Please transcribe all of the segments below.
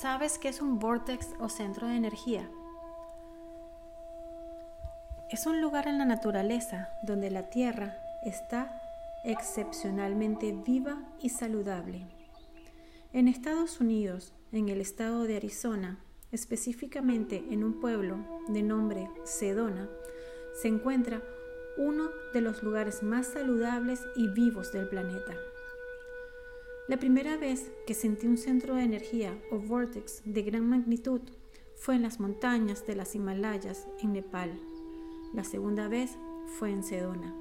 ¿Sabes qué es un vortex o centro de energía? Es un lugar en la naturaleza donde la Tierra está excepcionalmente viva y saludable. En Estados Unidos, en el estado de Arizona, específicamente en un pueblo de nombre Sedona, se encuentra uno de los lugares más saludables y vivos del planeta. La primera vez que sentí un centro de energía o vortex de gran magnitud fue en las montañas de las Himalayas en Nepal. La segunda vez fue en Sedona.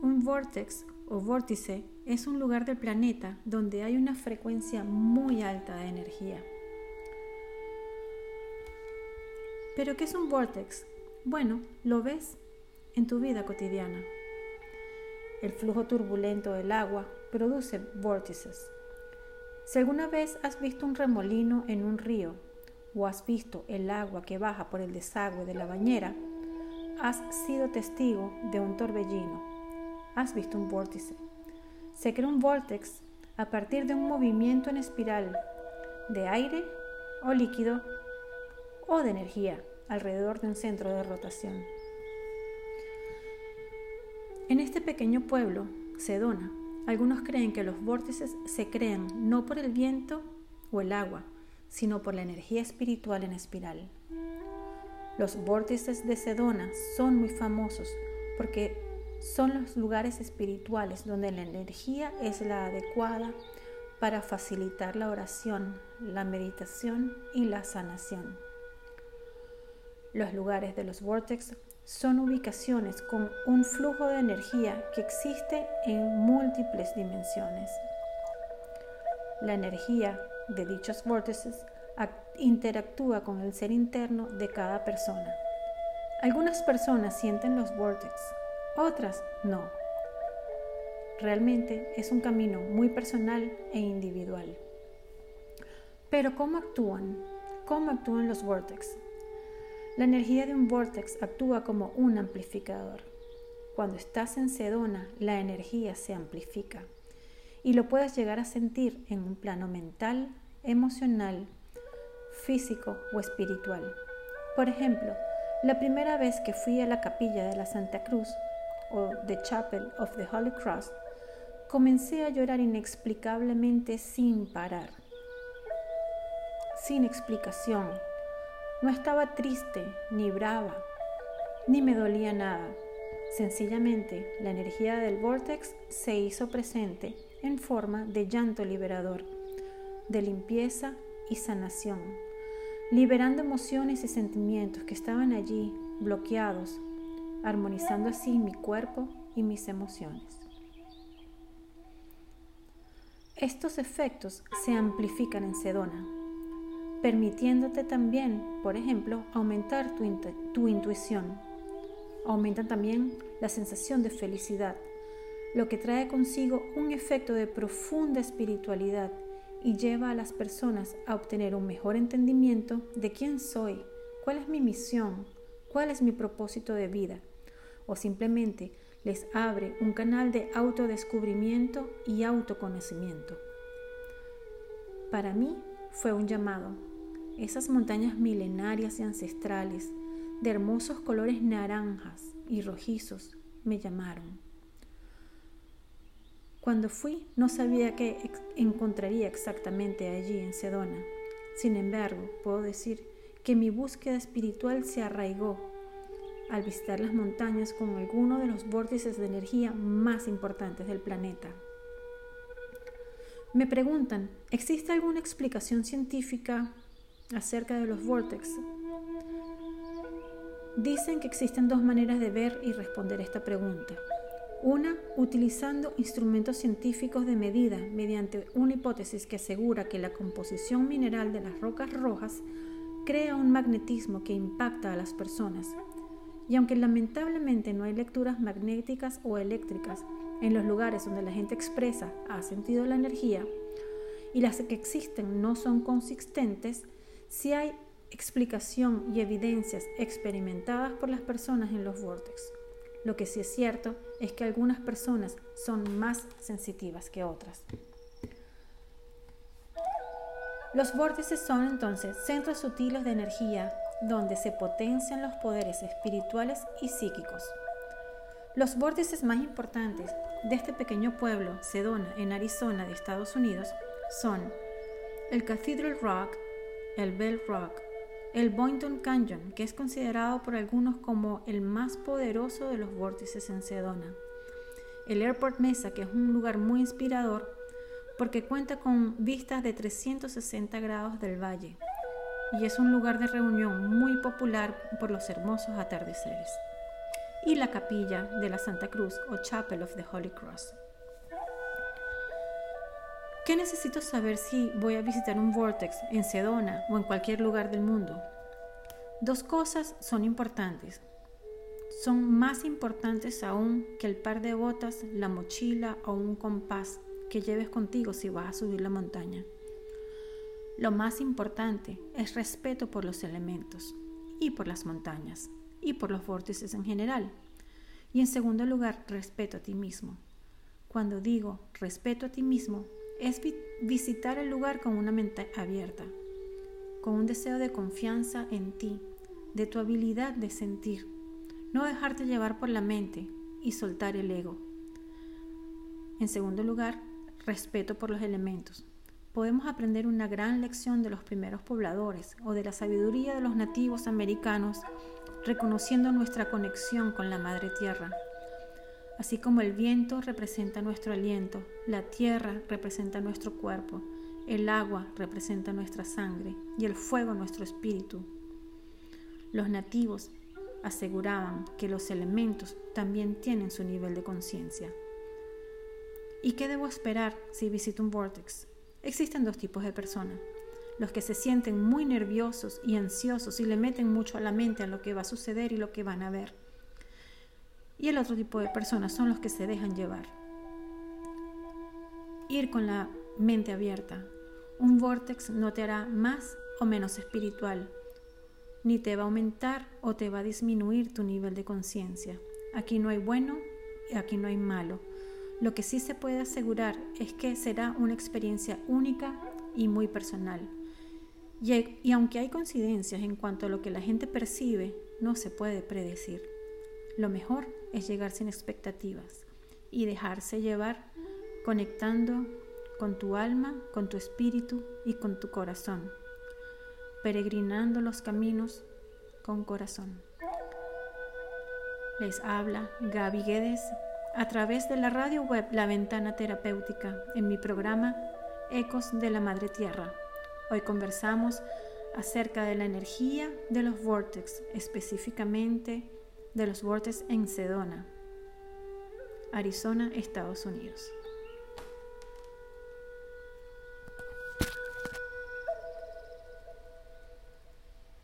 Un vortex o vórtice es un lugar del planeta donde hay una frecuencia muy alta de energía. ¿Pero qué es un vortex? Bueno, lo ves en tu vida cotidiana. El flujo turbulento del agua produce vórtices. Si alguna vez has visto un remolino en un río o has visto el agua que baja por el desagüe de la bañera, has sido testigo de un torbellino. Has visto un vórtice. Se crea un vórtex a partir de un movimiento en espiral de aire o líquido o de energía alrededor de un centro de rotación. En este pequeño pueblo, Sedona, algunos creen que los vórtices se crean no por el viento o el agua, sino por la energía espiritual en espiral. Los vórtices de Sedona son muy famosos porque son los lugares espirituales donde la energía es la adecuada para facilitar la oración, la meditación y la sanación. Los lugares de los vórtices son ubicaciones con un flujo de energía que existe en múltiples dimensiones. La energía de dichos vórtices interactúa con el ser interno de cada persona. Algunas personas sienten los vórtices, otras no. Realmente es un camino muy personal e individual. Pero ¿cómo actúan? ¿Cómo actúan los vórtices? La energía de un vortex actúa como un amplificador. Cuando estás en Sedona, la energía se amplifica y lo puedes llegar a sentir en un plano mental, emocional, físico o espiritual. Por ejemplo, la primera vez que fui a la capilla de la Santa Cruz o The Chapel of the Holy Cross, comencé a llorar inexplicablemente sin parar, sin explicación, no estaba triste, ni brava, ni me dolía nada. Sencillamente, la energía del vortex se hizo presente en forma de llanto liberador, de limpieza y sanación, liberando emociones y sentimientos que estaban allí bloqueados, armonizando así mi cuerpo y mis emociones. Estos efectos se amplifican en Sedona, permitiéndote también, por ejemplo, aumentar tu, intuición. Aumenta también la sensación de felicidad, lo que trae consigo un efecto de profunda espiritualidad y lleva a las personas a obtener un mejor entendimiento de quién soy, cuál es mi misión, cuál es mi propósito de vida, o simplemente les abre un canal de autodescubrimiento y autoconocimiento. Para mí fue un llamado, esas montañas milenarias y ancestrales, de hermosos colores naranjas y rojizos, me llamaron. Cuando fui no sabía qué encontraría exactamente allí en Sedona. Sin embargo, puedo decir que mi búsqueda espiritual se arraigó al visitar las montañas con alguno de los vórtices de energía más importantes del planeta. Me preguntan, ¿existe alguna explicación científica acerca de los vortex. Dicen que existen dos maneras de ver y responder esta pregunta. Una, utilizando instrumentos científicos de medida mediante una hipótesis que asegura que la composición mineral de las rocas rojas crea un magnetismo que impacta a las personas. Y aunque lamentablemente no hay lecturas magnéticas o eléctricas en los lugares donde la gente expresa ha sentido la energía, y las que existen no son consistentes, si hay explicación y evidencias experimentadas por las personas en los vórtices. Lo que sí es cierto es que algunas personas son más sensitivas que otras. Los vórtices son entonces centros sutiles de energía donde se potencian los poderes espirituales y psíquicos. Los vórtices más importantes de este pequeño pueblo, Sedona, en Arizona de Estados Unidos, son el Cathedral Rock, el Bell Rock, el Boynton Canyon, que es considerado por algunos como el más poderoso de los vórtices en Sedona, el Airport Mesa, que es un lugar muy inspirador porque cuenta con vistas de 360 grados del valle y es un lugar de reunión muy popular por los hermosos atardeceres. Y la capilla de la Santa Cruz o Chapel of the Holy Cross. ¿Qué necesito saber si voy a visitar un vortex en Sedona o en cualquier lugar del mundo? Dos cosas son importantes. Son más importantes aún que el par de botas, la mochila o un compás que lleves contigo si vas a subir la montaña. Lo más importante es respeto por los elementos y por las montañas y por los vórtices en general. Y en segundo lugar, respeto a ti mismo. Cuando digo respeto a ti mismo, es visitar el lugar con una mente abierta, con un deseo de confianza en ti, de tu habilidad de sentir, no dejarte llevar por la mente y soltar el ego. En segundo lugar, respeto por los elementos. Podemos aprender una gran lección de los primeros pobladores o de la sabiduría de los nativos americanos, reconociendo nuestra conexión con la Madre Tierra Así como el viento representa nuestro aliento, la tierra representa nuestro cuerpo, el agua representa nuestra sangre y el fuego nuestro espíritu. Los nativos aseguraban que los elementos también tienen su nivel de conciencia. ¿Y qué debo esperar si visito un vortex? Existen dos tipos de personas. Los que se sienten muy nerviosos y ansiosos y le meten mucho a la mente a lo que va a suceder y lo que van a ver y el otro tipo de personas son los que se dejan llevar. Ir con la mente abierta. Un vortex no te hará más o menos espiritual, ni te va a aumentar o te va a disminuir tu nivel de conciencia. Aquí no hay bueno y aquí no hay malo. Lo que sí se puede asegurar es que será una experiencia única y muy personal. Y, y aunque hay coincidencias en cuanto a lo que la gente percibe, no se puede predecir. Lo mejor es llegar sin expectativas y dejarse llevar conectando con tu alma, con tu espíritu y con tu corazón, peregrinando los caminos con corazón. Les habla Gaby Guedes a través de la radio web La Ventana Terapéutica en mi programa Ecos de la Madre Tierra. Hoy conversamos acerca de la energía de los vortex, específicamente de los Bortes en Sedona, Arizona, Estados Unidos.